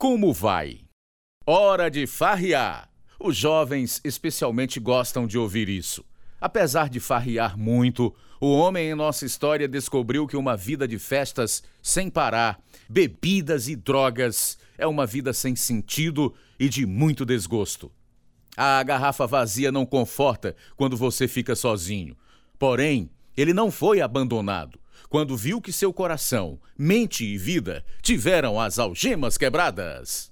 Como vai? Hora de farrear! Os jovens especialmente gostam de ouvir isso. Apesar de farrear muito, o homem em nossa história descobriu que uma vida de festas sem parar, bebidas e drogas é uma vida sem sentido e de muito desgosto. A garrafa vazia não conforta quando você fica sozinho. Porém, ele não foi abandonado quando viu que seu coração, mente e vida tiveram as algemas quebradas.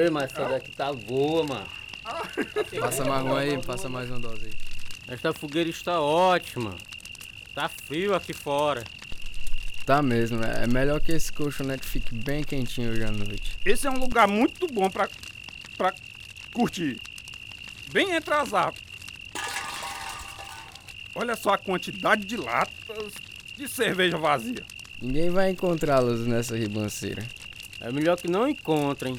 Ei, mas essa daqui tá boa, mano. Passa mais um aí, passa mais uma dose aí. Esta fogueira está ótima. Tá frio aqui fora. Tá mesmo, né? é melhor que esse colchonete fique bem quentinho hoje à noite. Esse é um lugar muito bom pra, pra curtir. Bem atrasado. Olha só a quantidade de latas de cerveja vazia. Ninguém vai encontrá-los nessa ribanceira. É melhor que não encontrem.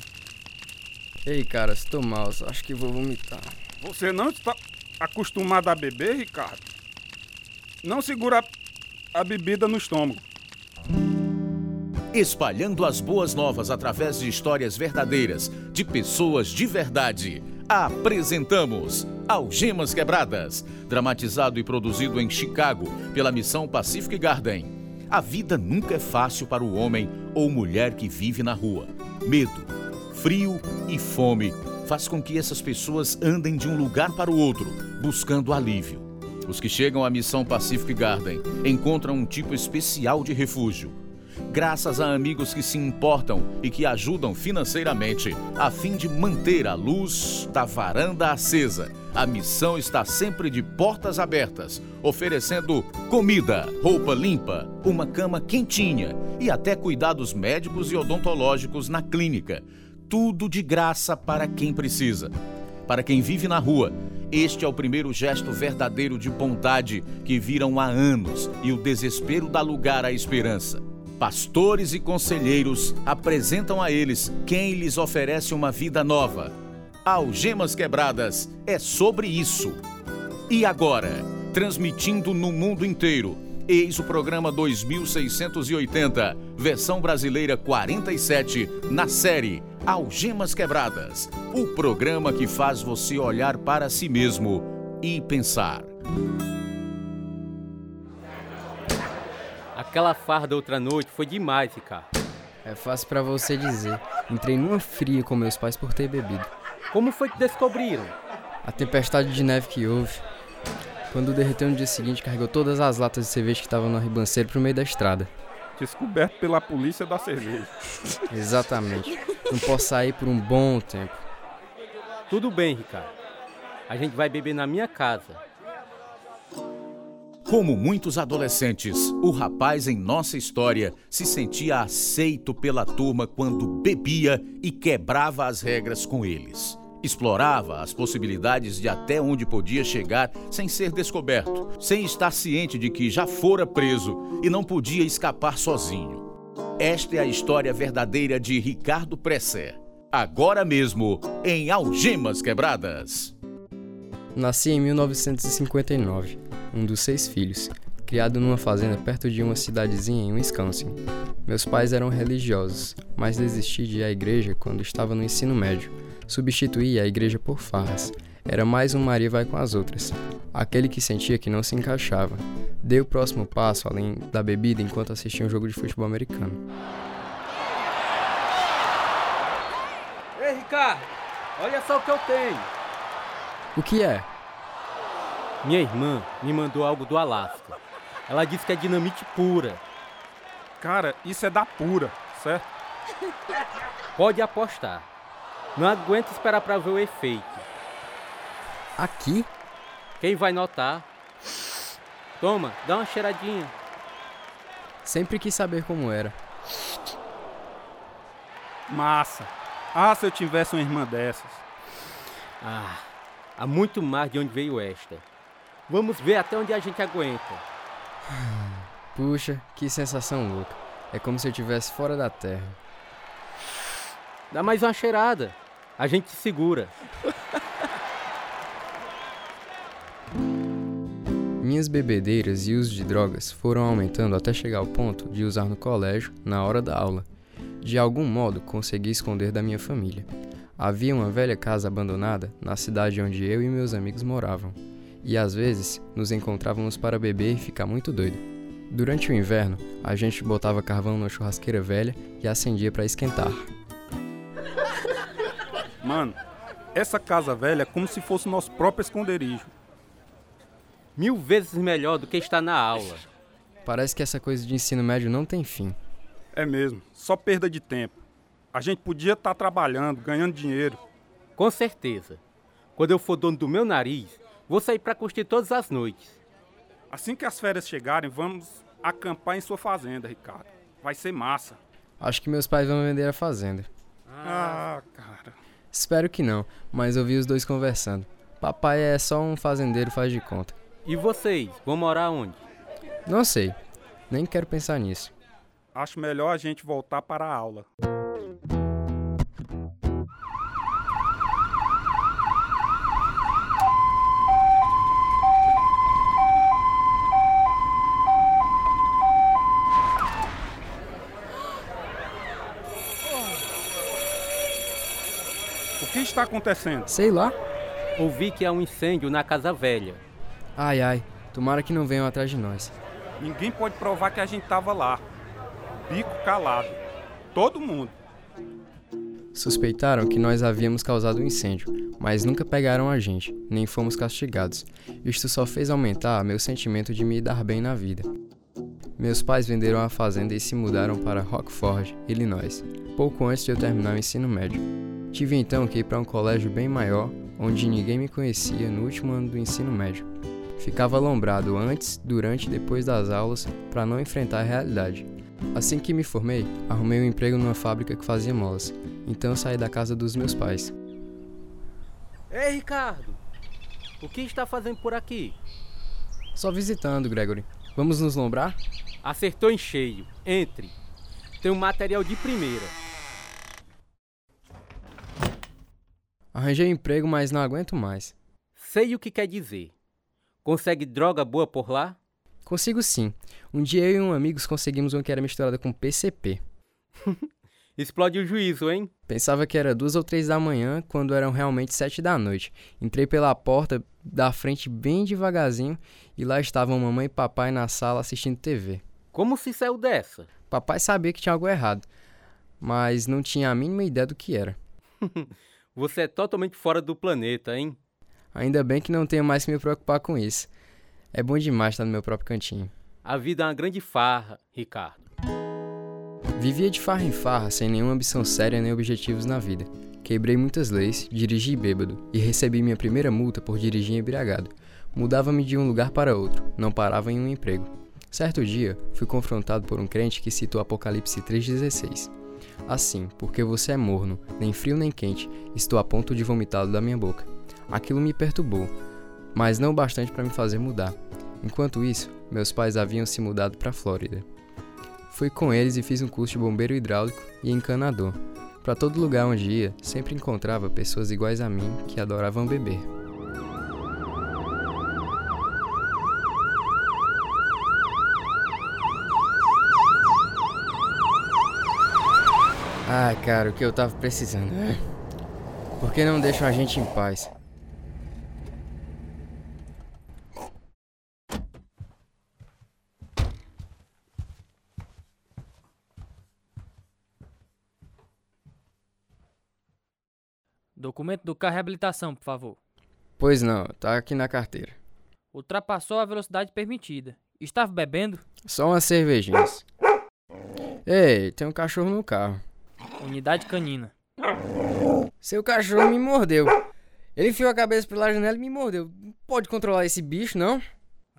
Ei, cara, estou mal, só acho que vou vomitar. Você não está acostumado a beber, Ricardo? Não segura a, bebida no estômago. Espalhando as boas novas através de histórias verdadeiras, de pessoas de verdade. Apresentamos Algemas Quebradas, dramatizado e produzido em Chicago pela missão Pacific Garden. A vida nunca é fácil para o homem ou mulher que vive na rua. Medo, frio e fome faz com que essas pessoas andem de um lugar para o outro, buscando alívio. Os que chegam à missão Pacific Garden encontram um tipo especial de refúgio. Graças a amigos que se importam e que ajudam financeiramente, a fim de manter a luz da varanda acesa, a missão está sempre de portas abertas, oferecendo comida, roupa limpa, uma cama quentinha e até cuidados médicos e odontológicos na clínica. Tudo de graça para quem precisa. Para quem vive na rua, este é o primeiro gesto verdadeiro de bondade que viram há anos e o desespero dá lugar à esperança. Pastores e conselheiros apresentam a eles quem lhes oferece uma vida nova. Algemas Quebradas é sobre isso. E agora, transmitindo no mundo inteiro, eis o programa 2680, versão brasileira 47, na série Algemas Quebradas o programa que faz você olhar para si mesmo e pensar. Aquela farda outra noite foi demais, Ricardo. É fácil pra você dizer. Entrei numa fria com meus pais por ter bebido. Como foi que descobriram? A tempestade de neve que houve. Quando derreteu no dia seguinte, carregou todas as latas de cerveja que estavam na ribanceira pro meio da estrada. Descoberto pela polícia da cerveja. Exatamente. Não posso sair por um bom tempo. Tudo bem, Ricardo. A gente vai beber na minha casa. Como muitos adolescentes, o rapaz em nossa história se sentia aceito pela turma quando bebia e quebrava as regras com eles. Explorava as possibilidades de até onde podia chegar sem ser descoberto, sem estar ciente de que já fora preso e não podia escapar sozinho. Esta é a história verdadeira de Ricardo Presser, agora mesmo em Algemas Quebradas. Nasci em 1959, um dos seis filhos, criado numa fazenda perto de uma cidadezinha em Wisconsin. Meus pais eram religiosos, mas desisti de ir à igreja quando estava no ensino médio. Substituí a igreja por farras. Era mais um Maria vai com as outras. Aquele que sentia que não se encaixava. Dei o próximo passo além da bebida enquanto assistia um jogo de futebol americano. Ei, Ricardo, olha só o que eu tenho. O que é? Minha irmã me mandou algo do Alasca. Ela disse que é dinamite pura. Cara, isso é da pura, certo? Pode apostar. Não aguento esperar para ver o efeito. Aqui? Quem vai notar? Toma, dá uma cheiradinha. Sempre quis saber como era. Massa. Ah, se eu tivesse uma irmã dessas. Ah, há muito mais de onde veio esta. Vamos ver até onde a gente aguenta. Puxa, que sensação louca. É como se eu estivesse fora da terra. Dá mais uma cheirada. A gente se segura. Minhas bebedeiras e uso de drogas foram aumentando até chegar ao ponto de usar no colégio, na hora da aula. De algum modo, consegui esconder da minha família. Havia uma velha casa abandonada na cidade onde eu e meus amigos moravam, e às vezes nos encontrávamos para beber e ficar muito doido. Durante o inverno, a gente botava carvão na churrasqueira velha e acendia para esquentar. Mano, essa casa velha é como se fosse o nosso próprio esconderijo. Mil vezes melhor do que estar na aula. Parece que essa coisa de ensino médio não tem fim. É mesmo, só perda de tempo. A gente podia estar trabalhando, ganhando dinheiro. Com certeza. Quando eu for dono do meu nariz, vou sair para curtir todas as noites. Assim que as férias chegarem, vamos acampar em sua fazenda, Ricardo. Vai ser massa. Acho que meus pais vão vender a fazenda. Ah, cara. Espero que não, mas eu vi os dois conversando. Papai é só um fazendeiro faz de conta. E vocês, vão morar onde? Não sei, nem quero pensar nisso. Acho melhor a gente voltar para a aula. Está acontecendo? Sei lá. Ouvi que há um incêndio na casa velha. Ai ai, tomara que não venham atrás de nós. Ninguém pode provar que a gente estava lá. Bico calado. Todo mundo. Suspeitaram que nós havíamos causado o um incêndio, mas nunca pegaram a gente, nem fomos castigados. Isto só fez aumentar meu sentimento de me dar bem na vida. Meus pais venderam a fazenda e se mudaram para Rockford, Illinois, pouco antes de eu terminar o ensino médio. Tive então que ir para um colégio bem maior, onde ninguém me conhecia no último ano do ensino médio. Ficava alombrado antes, durante e depois das aulas para não enfrentar a realidade. Assim que me formei, arrumei um emprego numa fábrica que fazia molas. Então saí da casa dos meus pais. Ei, Ricardo! O que está fazendo por aqui? Só visitando, Gregory. Vamos nos lombrar? Acertou em cheio. Entre. Tem um material de primeira. Arranjei emprego, mas não aguento mais. Sei o que quer dizer. Consegue droga boa por lá? Consigo sim. Um dia eu e um amigo conseguimos uma que era misturada com PCP. Explode o juízo, hein? Pensava que era duas ou três da manhã, quando eram realmente sete da noite. Entrei pela porta da frente bem devagarzinho e lá estavam mamãe e papai na sala assistindo TV. Como se saiu dessa? Papai sabia que tinha algo errado, mas não tinha a mínima ideia do que era. Você é totalmente fora do planeta, hein? Ainda bem que não tenho mais que me preocupar com isso. É bom demais estar no meu próprio cantinho. A vida é uma grande farra, Ricardo. Vivia de farra em farra, sem nenhuma ambição séria nem objetivos na vida. Quebrei muitas leis, dirigi bêbado e recebi minha primeira multa por dirigir embriagado. Mudava-me de um lugar para outro, não parava em um emprego. Certo dia, fui confrontado por um crente que citou Apocalipse 3,16. Assim, porque você é morno, nem frio nem quente, estou a ponto de vomitá-lo da minha boca. Aquilo me perturbou, mas não bastante para me fazer mudar. Enquanto isso, meus pais haviam se mudado para a Flórida. Fui com eles e fiz um curso de bombeiro hidráulico e encanador. Para todo lugar onde ia, sempre encontrava pessoas iguais a mim que adoravam beber. Ai, cara, o que eu tava precisando. Por que não deixam a gente em paz? Documento do carro habilitação, por favor. Pois não, tá aqui na carteira. Ultrapassou a velocidade permitida. Estava bebendo? Só umas cervejinhas. Ei, tem um cachorro no carro. Unidade canina. Seu cachorro me mordeu. Ele enfiou a cabeça pela janela e me mordeu. Não pode controlar esse bicho, não?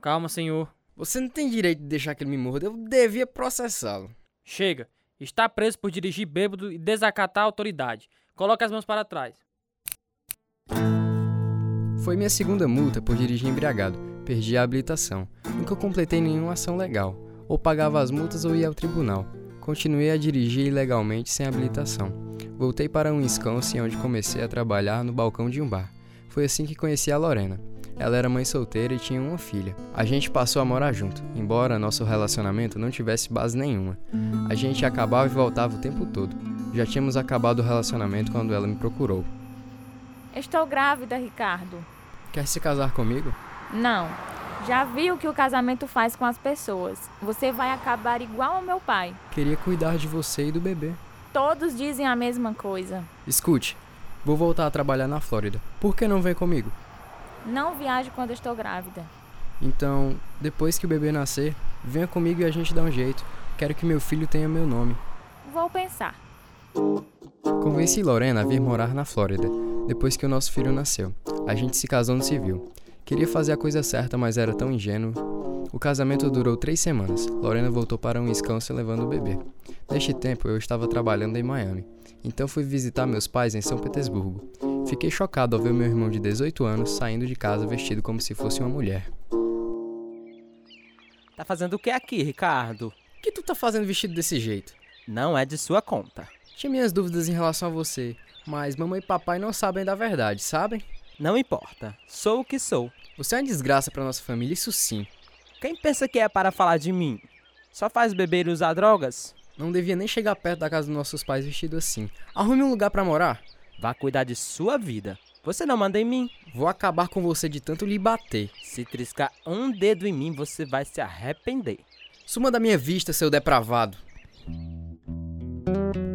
Calma, senhor. Você não tem direito de deixar que ele me morda. Eu devia processá-lo. Chega. Está preso por dirigir bêbado e desacatar a autoridade. Coloque as mãos para trás. Foi minha segunda multa por dirigir embriagado. Perdi a habilitação. Nunca completei nenhuma ação legal. Ou pagava as multas ou ia ao tribunal. Continuei a dirigir ilegalmente sem habilitação. Voltei para um Wisconsin onde comecei a trabalhar no balcão de um bar. Foi assim que conheci a Lorena. Ela era mãe solteira e tinha uma filha. A gente passou a morar junto, embora nosso relacionamento não tivesse base nenhuma. A gente acabava e voltava o tempo todo. Já tínhamos acabado o relacionamento quando ela me procurou. Estou grávida, Ricardo. Quer se casar comigo? Não. Já vi o que o casamento faz com as pessoas. Você vai acabar igual ao meu pai. Queria cuidar de você e do bebê. Todos dizem a mesma coisa. Escute, vou voltar a trabalhar na Flórida. Por que não vem comigo? Não viajo quando estou grávida. Então, depois que o bebê nascer, venha comigo e a gente dá um jeito. Quero que meu filho tenha meu nome. Vou pensar. Convenci Lorena a vir morar na Flórida, depois que o nosso filho nasceu. A gente se casou no civil. Queria fazer a coisa certa, mas era tão ingênuo. O casamento durou três semanas. Lorena voltou para um Wisconsin levando o bebê. Neste tempo, eu estava trabalhando em Miami. Então fui visitar meus pais em São Petersburgo. Fiquei chocado ao ver meu irmão de 18 anos saindo de casa vestido como se fosse uma mulher. Tá fazendo o que aqui, Ricardo? O que tu tá fazendo vestido desse jeito? Não é de sua conta. Tinha minhas dúvidas em relação a você, mas mamãe e papai não sabem da verdade, sabem? Não importa. Sou o que sou. Você é uma desgraça para nossa família, isso sim. Quem pensa que é para falar de mim? Só faz beber e usar drogas? Não devia nem chegar perto da casa dos nossos pais vestido assim. Arrume um lugar para morar. Vá cuidar de sua vida. Você não manda em mim. Vou acabar com você de tanto lhe bater. Se triscar um dedo em mim, você vai se arrepender. Suma da minha vista, seu depravado.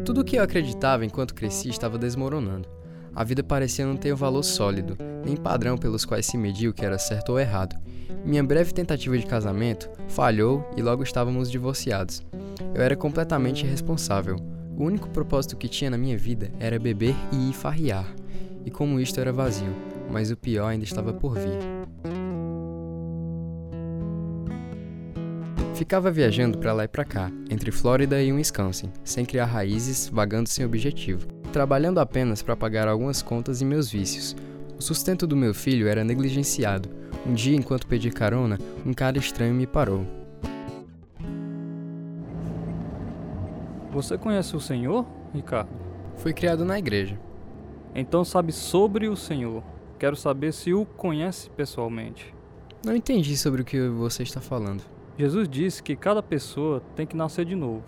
Tudo o que eu acreditava enquanto cresci estava desmoronando. A vida parecia não ter valor sólido, nem padrão pelos quais se media o que era certo ou errado. Minha breve tentativa de casamento falhou e logo estávamos divorciados. Eu era completamente irresponsável. O único propósito que tinha na minha vida era beber e ir farrear. E como isto era vazio, mas o pior ainda estava por vir. Ficava viajando para lá e para cá, entre Flórida e Wisconsin, sem criar raízes, vagando sem objetivo, trabalhando apenas para pagar algumas contas e meus vícios. O sustento do meu filho era negligenciado. Um dia, enquanto pedi carona, um cara estranho me parou. Você conhece o Senhor, Ricardo? Fui criado na igreja. Então sabe sobre o Senhor. Quero saber se o conhece pessoalmente. Não entendi sobre o que você está falando. Jesus disse que cada pessoa tem que nascer de novo.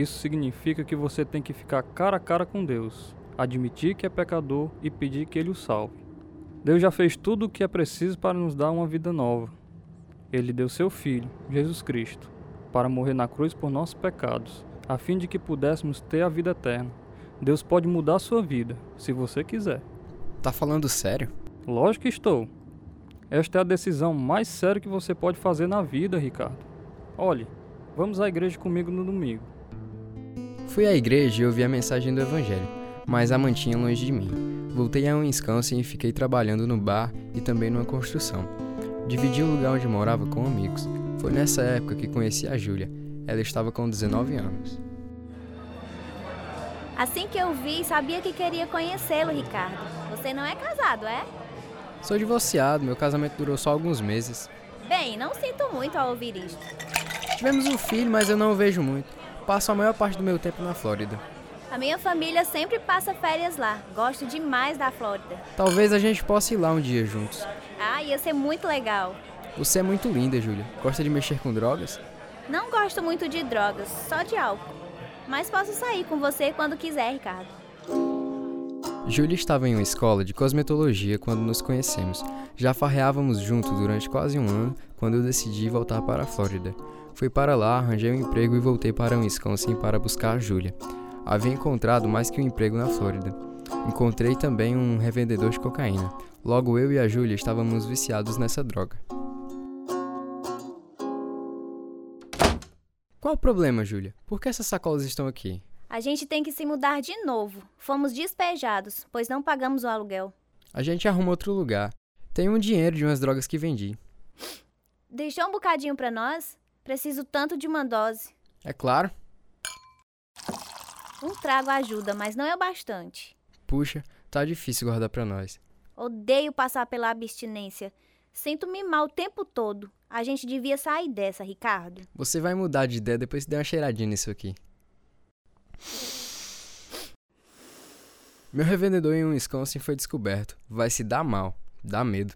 Isso significa que você tem que ficar cara a cara com Deus, admitir que é pecador e pedir que Ele o salve. Deus já fez tudo o que é preciso para nos dar uma vida nova. Ele deu seu Filho, Jesus Cristo, para morrer na cruz por nossos pecados, a fim de que pudéssemos ter a vida eterna. Deus pode mudar a sua vida, se você quiser. Tá falando sério? Lógico que estou. Esta é a decisão mais séria que você pode fazer na vida, Ricardo. Olhe, vamos à igreja comigo no domingo. Fui à igreja e ouvi a mensagem do Evangelho, mas a mantinha longe de mim. Voltei a um Wisconsin e fiquei trabalhando no bar e também numa construção. Dividi o lugar onde morava com amigos. Foi nessa época que conheci a Júlia. Ela estava com 19 anos. Assim que eu vi, sabia que queria conhecê-lo, Ricardo. Você não é casado, é? Sou divorciado, meu casamento durou só alguns meses. Bem, não sinto muito ao ouvir isto. Tivemos um filho, mas eu não o vejo muito. Passo a maior parte do meu tempo na Flórida. A minha família sempre passa férias lá. Gosto demais da Flórida. Talvez a gente possa ir lá um dia juntos. Ah, ia ser muito legal. Você é muito linda, Júlia. Gosta de mexer com drogas? Não gosto muito de drogas, só de álcool. Mas posso sair com você quando quiser, Ricardo. Júlia estava em uma escola de cosmetologia quando nos conhecemos. Já farreávamos juntos durante quase um ano quando eu decidi voltar para a Flórida. Fui para lá, arranjei um emprego e voltei para Wisconsin para buscar a Júlia. Havia encontrado mais que um emprego na Flórida. Encontrei também um revendedor de cocaína. Logo eu e a Júlia estávamos viciados nessa droga. Qual o problema, Júlia? Por que essas sacolas estão aqui? A gente tem que se mudar de novo. Fomos despejados, pois não pagamos o aluguel. A gente arruma outro lugar. Tenho um dinheiro de umas drogas que vendi. Deixou um bocadinho para nós? Preciso tanto de uma dose. É claro. Um trago ajuda, mas não é o bastante. Puxa, tá difícil guardar para nós. Odeio passar pela abstinência. Sinto-me mal o tempo todo. A gente devia sair dessa, Ricardo. Você vai mudar de ideia depois que der uma cheiradinha nisso aqui. Meu revendedor em Wisconsin foi descoberto. Vai se dar mal. Dá medo.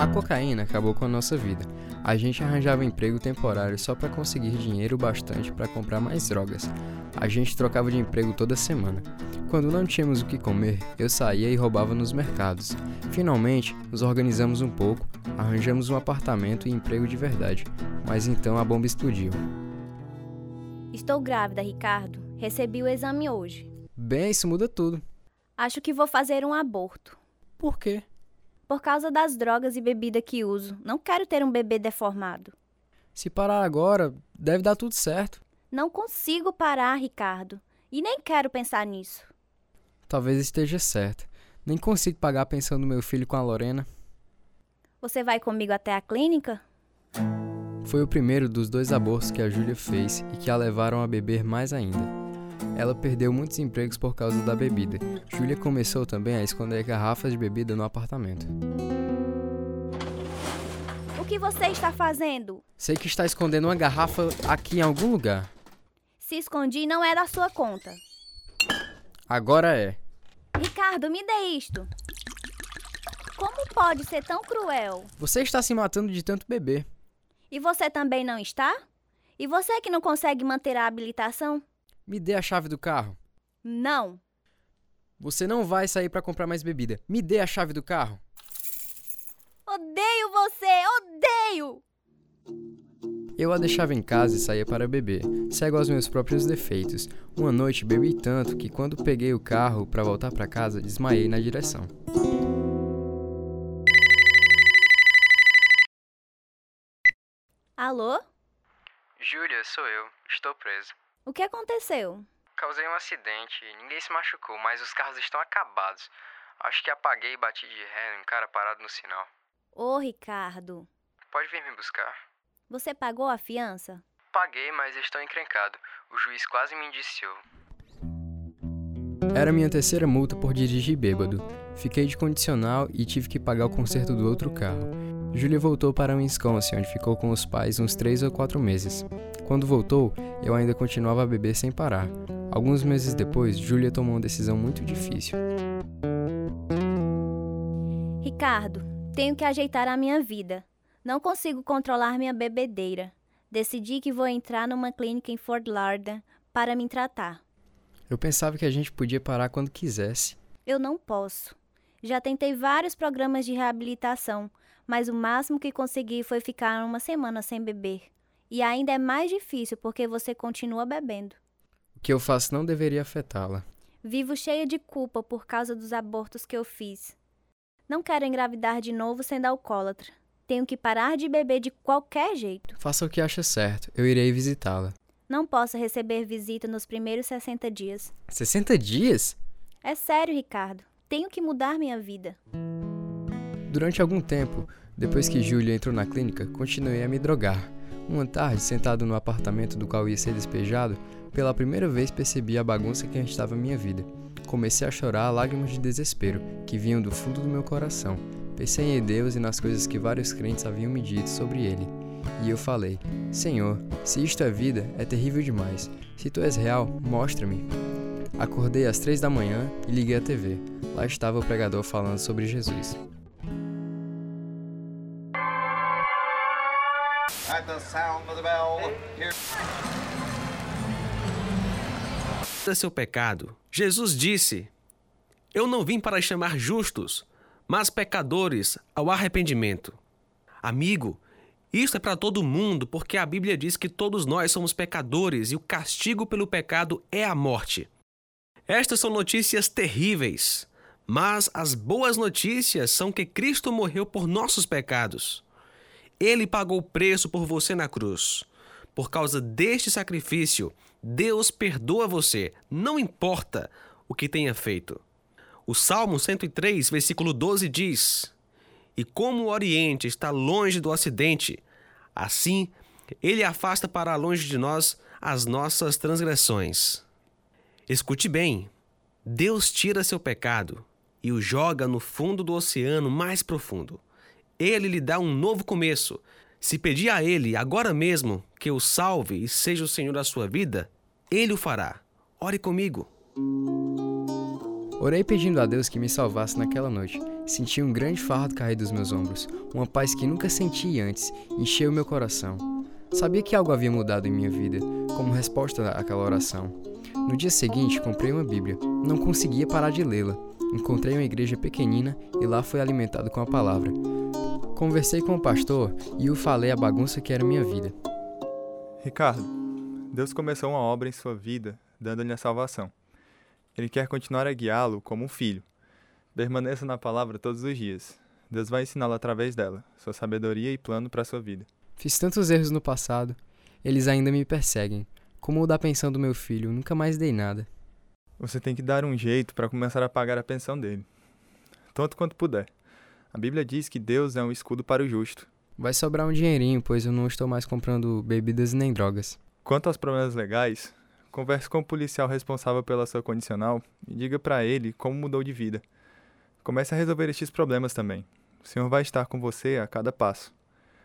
A cocaína acabou com a nossa vida. A gente arranjava emprego temporário só para conseguir dinheiro bastante para comprar mais drogas. A gente trocava de emprego toda semana. Quando não tínhamos o que comer, eu saía e roubava nos mercados. Finalmente, nos organizamos um pouco, arranjamos um apartamento e emprego de verdade. Mas então a bomba explodiu. Estou grávida, Ricardo. Recebi o exame hoje. Bem, isso muda tudo. Acho que vou fazer um aborto. Por quê? Por causa das drogas e bebida que uso. Não quero ter um bebê deformado. Se parar agora, deve dar tudo certo. Não consigo parar, Ricardo. E nem quero pensar nisso. Talvez esteja certo. Nem consigo pagar pensando no meu filho com a Lorena. Você vai comigo até a clínica? Foi o primeiro dos dois abortos que a Júlia fez e que a levaram a beber mais ainda. Ela perdeu muitos empregos por causa da bebida. Júlia começou também a esconder garrafas de bebida no apartamento. O que você está fazendo? Sei que está escondendo uma garrafa aqui em algum lugar. Se escondi, não é da sua conta. Agora é. Ricardo, me dê isto. Como pode ser tão cruel? Você está se matando de tanto beber. E você também não está? E você que não consegue manter a habilitação? Me dê a chave do carro. Não. Você não vai sair para comprar mais bebida. Me dê a chave do carro. Odeio você! Odeio! Eu a deixava em casa e saía para beber, cego aos meus próprios defeitos. Uma noite bebi tanto que quando peguei o carro para voltar para casa, desmaiei na direção. Alô? Júlia, sou eu. Estou preso. O que aconteceu? Causei um acidente. Ninguém se machucou, mas os carros estão acabados. Acho que apaguei e bati de ré em um cara parado no sinal. Ô, Ricardo. Pode vir me buscar? Você pagou a fiança? Paguei, mas estou encrencado. O juiz quase me indiciou. Era minha terceira multa por dirigir bêbado. Fiquei de condicional e tive que pagar o conserto do outro carro. Julia voltou para Wisconsin, onde ficou com os pais uns três ou quatro meses. Quando voltou, eu ainda continuava a beber sem parar. Alguns meses depois, Julia tomou uma decisão muito difícil. Ricardo, tenho que ajeitar a minha vida. Não consigo controlar minha bebedeira. Decidi que vou entrar numa clínica em Fort Lauderdale para me tratar. Eu pensava que a gente podia parar quando quisesse. Eu não posso. Já tentei vários programas de reabilitação, mas o máximo que consegui foi ficar uma semana sem beber. E ainda é mais difícil porque você continua bebendo. O que eu faço não deveria afetá-la. Vivo cheia de culpa por causa dos abortos que eu fiz. Não quero engravidar de novo sendo alcoólatra. Tenho que parar de beber de qualquer jeito. Faça o que acha certo. Eu irei visitá-la. Não posso receber visita nos primeiros 60 dias. 60 dias? É sério, Ricardo. Tenho que mudar minha vida. Durante algum tempo, depois que Julia entrou na clínica, continuei a me drogar. Uma tarde, sentado no apartamento do qual ia ser despejado, pela primeira vez percebi a bagunça que estava minha vida. Comecei a chorar lágrimas de desespero, que vinham do fundo do meu coração. Pensei em Deus e nas coisas que vários crentes haviam me dito sobre ele. E eu falei: Senhor, se isto é vida, é terrível demais. Se tu és real, mostra-me. Acordei às três da manhã e liguei a TV. Lá estava o pregador falando sobre Jesus. At the sound of the bell, here. seu pecado. Jesus disse: Eu não vim para chamar justos, mas pecadores ao arrependimento. Amigo, isso é para todo mundo, porque a Bíblia diz que todos nós somos pecadores e o castigo pelo pecado é a morte. Estas são notícias terríveis, mas as boas notícias são que Cristo morreu por nossos pecados. Ele pagou o preço por você na cruz. Por causa deste sacrifício, Deus perdoa você, não importa o que tenha feito. O Salmo 103, versículo 12 diz: E como o Oriente está longe do Ocidente, assim ele afasta para longe de nós as nossas transgressões. Escute bem: Deus tira seu pecado e o joga no fundo do oceano mais profundo. Ele lhe dá um novo começo. Se pedir a Ele agora mesmo que o salve e seja o Senhor da sua vida, Ele o fará. Ore comigo. Orei pedindo a Deus que me salvasse naquela noite. Senti um grande fardo cair dos meus ombros. Uma paz que nunca senti antes encheu meu coração. Sabia que algo havia mudado em minha vida, como resposta àquela oração. No dia seguinte, comprei uma Bíblia. Não conseguia parar de lê-la. Encontrei uma igreja pequenina e lá fui alimentado com a palavra. Conversei com o pastor e o falei a bagunça que era minha vida. Ricardo, Deus começou uma obra em sua vida, dando-lhe a salvação. Ele quer continuar a guiá-lo como um filho. Permaneça na palavra todos os dias. Deus vai ensiná-lo através dela, sua sabedoria e plano para a sua vida. Fiz tantos erros no passado, eles ainda me perseguem. Como o da pensão do meu filho, nunca mais dei nada. Você tem que dar um jeito para começar a pagar a pensão dele. Tanto quanto puder. A Bíblia diz que Deus é um escudo para o justo. Vai sobrar um dinheirinho, pois eu não estou mais comprando bebidas nem drogas. Quanto aos problemas legais, converse com o policial responsável pela sua condicional e diga para ele como mudou de vida. Comece a resolver estes problemas também. O Senhor vai estar com você a cada passo.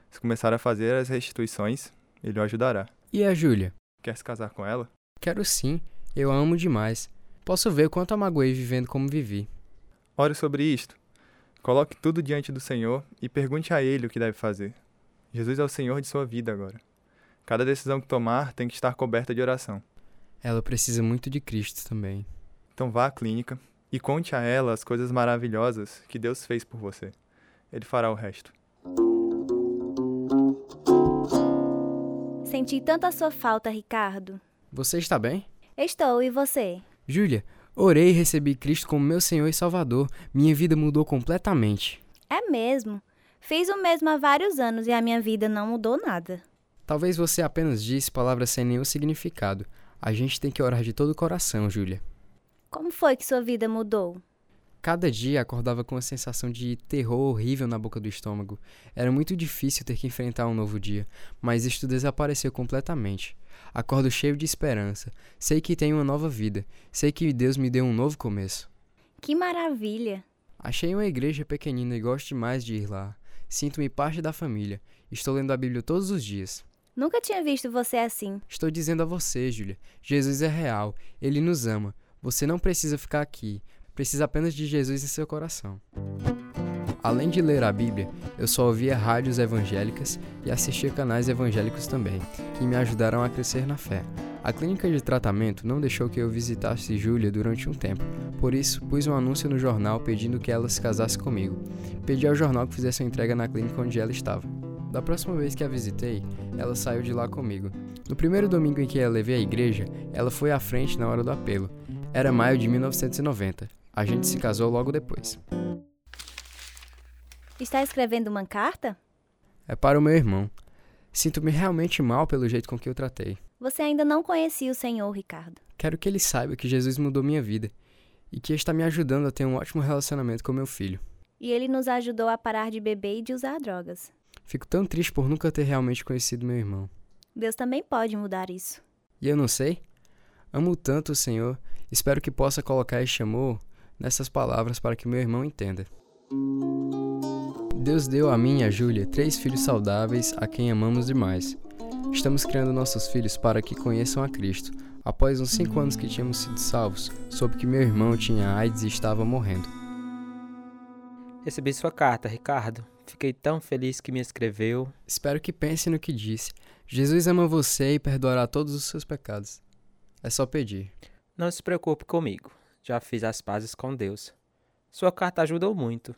Se começar a fazer as restituições, ele o ajudará. E a Júlia? Quer se casar com ela? Quero sim. Eu a amo demais. Posso ver quanto a magoei vivendo como vivi. Ore sobre isto. Coloque tudo diante do Senhor e pergunte a Ele o que deve fazer. Jesus é o Senhor de sua vida agora. Cada decisão que tomar tem que estar coberta de oração. Ela precisa muito de Cristo também. Então vá à clínica e conte a ela as coisas maravilhosas que Deus fez por você. Ele fará o resto. Senti tanta sua falta, Ricardo. Você está bem? Estou, e você? Júlia, orei e recebi Cristo como meu Senhor e Salvador. Minha vida mudou completamente. É mesmo. Fiz o mesmo há vários anos e a minha vida não mudou nada. Talvez você apenas disse palavras sem nenhum significado. A gente tem que orar de todo o coração, Júlia. Como foi que sua vida mudou? Cada dia acordava com uma sensação de terror horrível na boca do estômago. Era muito difícil ter que enfrentar um novo dia, mas isto desapareceu completamente. Acordo cheio de esperança. Sei que tenho uma nova vida. Sei que Deus me deu um novo começo. Que maravilha! Achei uma igreja pequenina e gosto demais de ir lá. Sinto-me parte da família. Estou lendo a Bíblia todos os dias. Nunca tinha visto você assim. Estou dizendo a você, Júlia. Jesus é real. Ele nos ama. Você não precisa ficar aqui. Precisa apenas de Jesus em seu coração. Além de ler a Bíblia, eu só ouvia rádios evangélicas e assistia canais evangélicos também, que me ajudaram a crescer na fé. A clínica de tratamento não deixou que eu visitasse Júlia durante um tempo, por isso pus um anúncio no jornal pedindo que ela se casasse comigo. Pedi ao jornal que fizesse uma entrega na clínica onde ela estava. Da próxima vez que a visitei, ela saiu de lá comigo. No primeiro domingo em que a levei à igreja, ela foi à frente na hora do apelo. Era maio de 1990. A gente se casou logo depois. Está escrevendo uma carta? É para o meu irmão. Sinto-me realmente mal pelo jeito com que eu tratei. Você ainda não conhecia o Senhor, Ricardo. Quero que ele saiba que Jesus mudou minha vida e que está me ajudando a ter um ótimo relacionamento com meu filho. E ele nos ajudou a parar de beber e de usar drogas. Fico tão triste por nunca ter realmente conhecido meu irmão. Deus também pode mudar isso. E eu não sei? Amo tanto o Senhor, espero que possa colocar este amor nessas palavras para que meu irmão entenda. Deus deu a mim e a Júlia três filhos saudáveis a quem amamos demais. Estamos criando nossos filhos para que conheçam a Cristo. Após uns cinco anos que tínhamos sido salvos, soube que meu irmão tinha AIDS e estava morrendo. Recebi sua carta, Ricardo. Fiquei tão feliz que me escreveu. Espero que pense no que disse. Jesus ama você e perdoará todos os seus pecados. É só pedir. Não se preocupe comigo. Já fiz as pazes com Deus. Sua carta ajudou muito.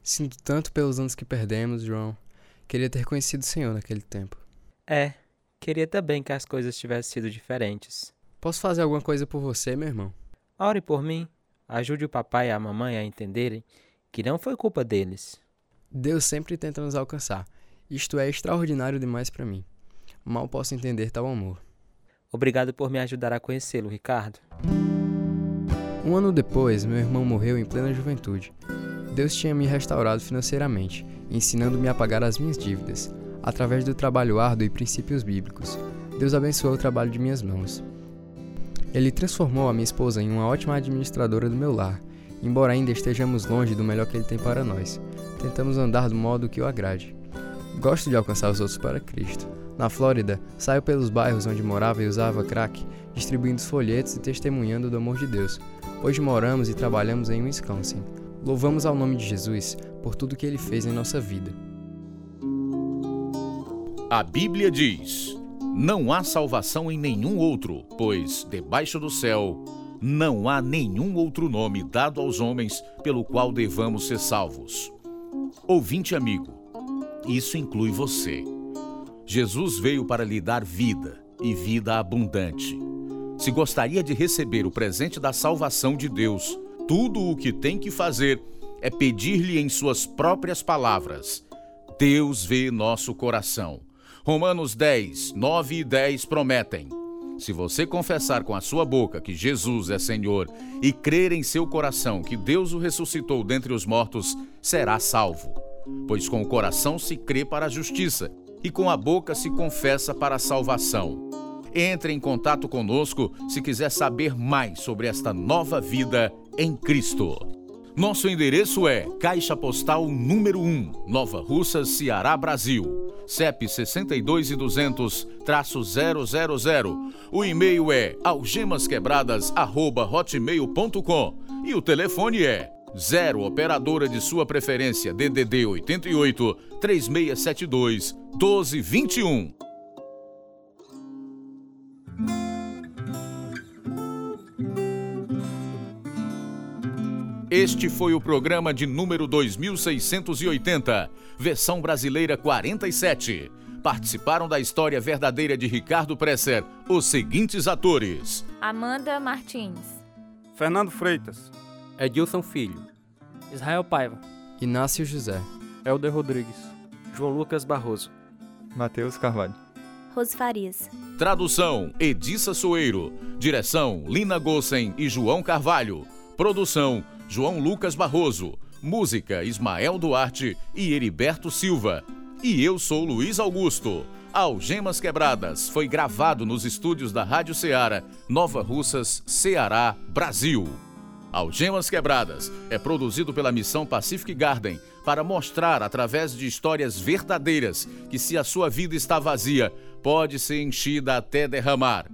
Sinto tanto pelos anos que perdemos, João. Queria ter conhecido o Senhor naquele tempo. É, queria também que as coisas tivessem sido diferentes. Posso fazer alguma coisa por você, meu irmão? Ore por mim. Ajude o papai e a mamãe a entenderem que não foi culpa deles. Deus sempre tenta nos alcançar. Isto é extraordinário demais para mim. Mal posso entender tal amor. Obrigado por me ajudar a conhecê-lo, Ricardo. Um ano depois, meu irmão morreu em plena juventude. Deus tinha me restaurado financeiramente, ensinando-me a pagar as minhas dívidas, através do trabalho árduo e princípios bíblicos. Deus abençoou o trabalho de minhas mãos. Ele transformou a minha esposa em uma ótima administradora do meu lar, embora ainda estejamos longe do melhor que ele tem para nós. Tentamos andar do modo que o agrade. Gosto de alcançar os outros para Cristo. Na Flórida, saio pelos bairros onde morava e usava crack, distribuindo folhetos e testemunhando do amor de Deus. Hoje moramos e trabalhamos em Wisconsin. Louvamos ao nome de Jesus por tudo que ele fez em nossa vida. A Bíblia diz: Não há salvação em nenhum outro, pois debaixo do céu não há nenhum outro nome dado aos homens pelo qual devamos ser salvos. Ouvinte amigo, isso inclui você. Jesus veio para lhe dar vida e vida abundante. Se gostaria de receber o presente da salvação de Deus, tudo o que tem que fazer é pedir-lhe em suas próprias palavras. Deus vê nosso coração. Romanos 10, 9 e 10 prometem: Se você confessar com a sua boca que Jesus é Senhor e crer em seu coração que Deus o ressuscitou dentre os mortos, será salvo. Pois com o coração se crê para a justiça e com a boca se confessa para a salvação. Entre em contato conosco se quiser saber mais sobre esta nova vida em Cristo. Nosso endereço é Caixa Postal número 1, Nova Russa, Ceará, Brasil. CEP 62 e 200 000. O e-mail é algemasquebradas@hotmail.com e o telefone é 0 operadora de sua preferência DDD 88 3672 1221. Este foi o programa de número 2680, versão brasileira 47. Participaram da história verdadeira de Ricardo Presser os seguintes atores: Amanda Martins, Fernando Freitas, Edilson Filho, Israel Paiva, Inácio José, Helder Rodrigues, João Lucas Barroso, Matheus Carvalho. Rose Farias. Tradução: Edissa Soeiro. Direção: Lina Gossen e João Carvalho. Produção: João Lucas Barroso. Música: Ismael Duarte e Heriberto Silva. E eu sou Luiz Augusto. Algemas Quebradas foi gravado nos estúdios da Rádio Ceará, Nova Russas, Ceará, Brasil. Algemas Quebradas é produzido pela Missão Pacific Garden para mostrar, através de histórias verdadeiras, que se a sua vida está vazia, pode ser enchida até derramar.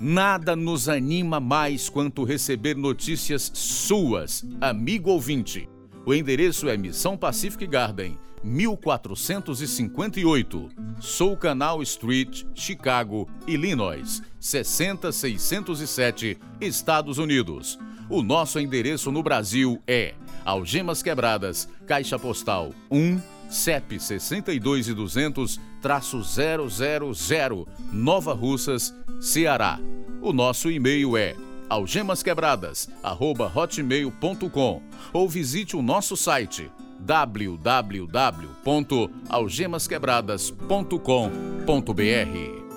Nada nos anima mais quanto receber notícias suas, amigo ouvinte. O endereço é Missão Pacific Garden, 1458, Soul Canal Street, Chicago, Illinois, 60607, Estados Unidos. O nosso endereço no Brasil é Algemas Quebradas, Caixa Postal 1, CEP 62 e 200 000, Nova Russas, Ceará. O nosso e-mail é algemasquebradas@hotmail.com ou visite o nosso site www.algemasquebradas.com.br.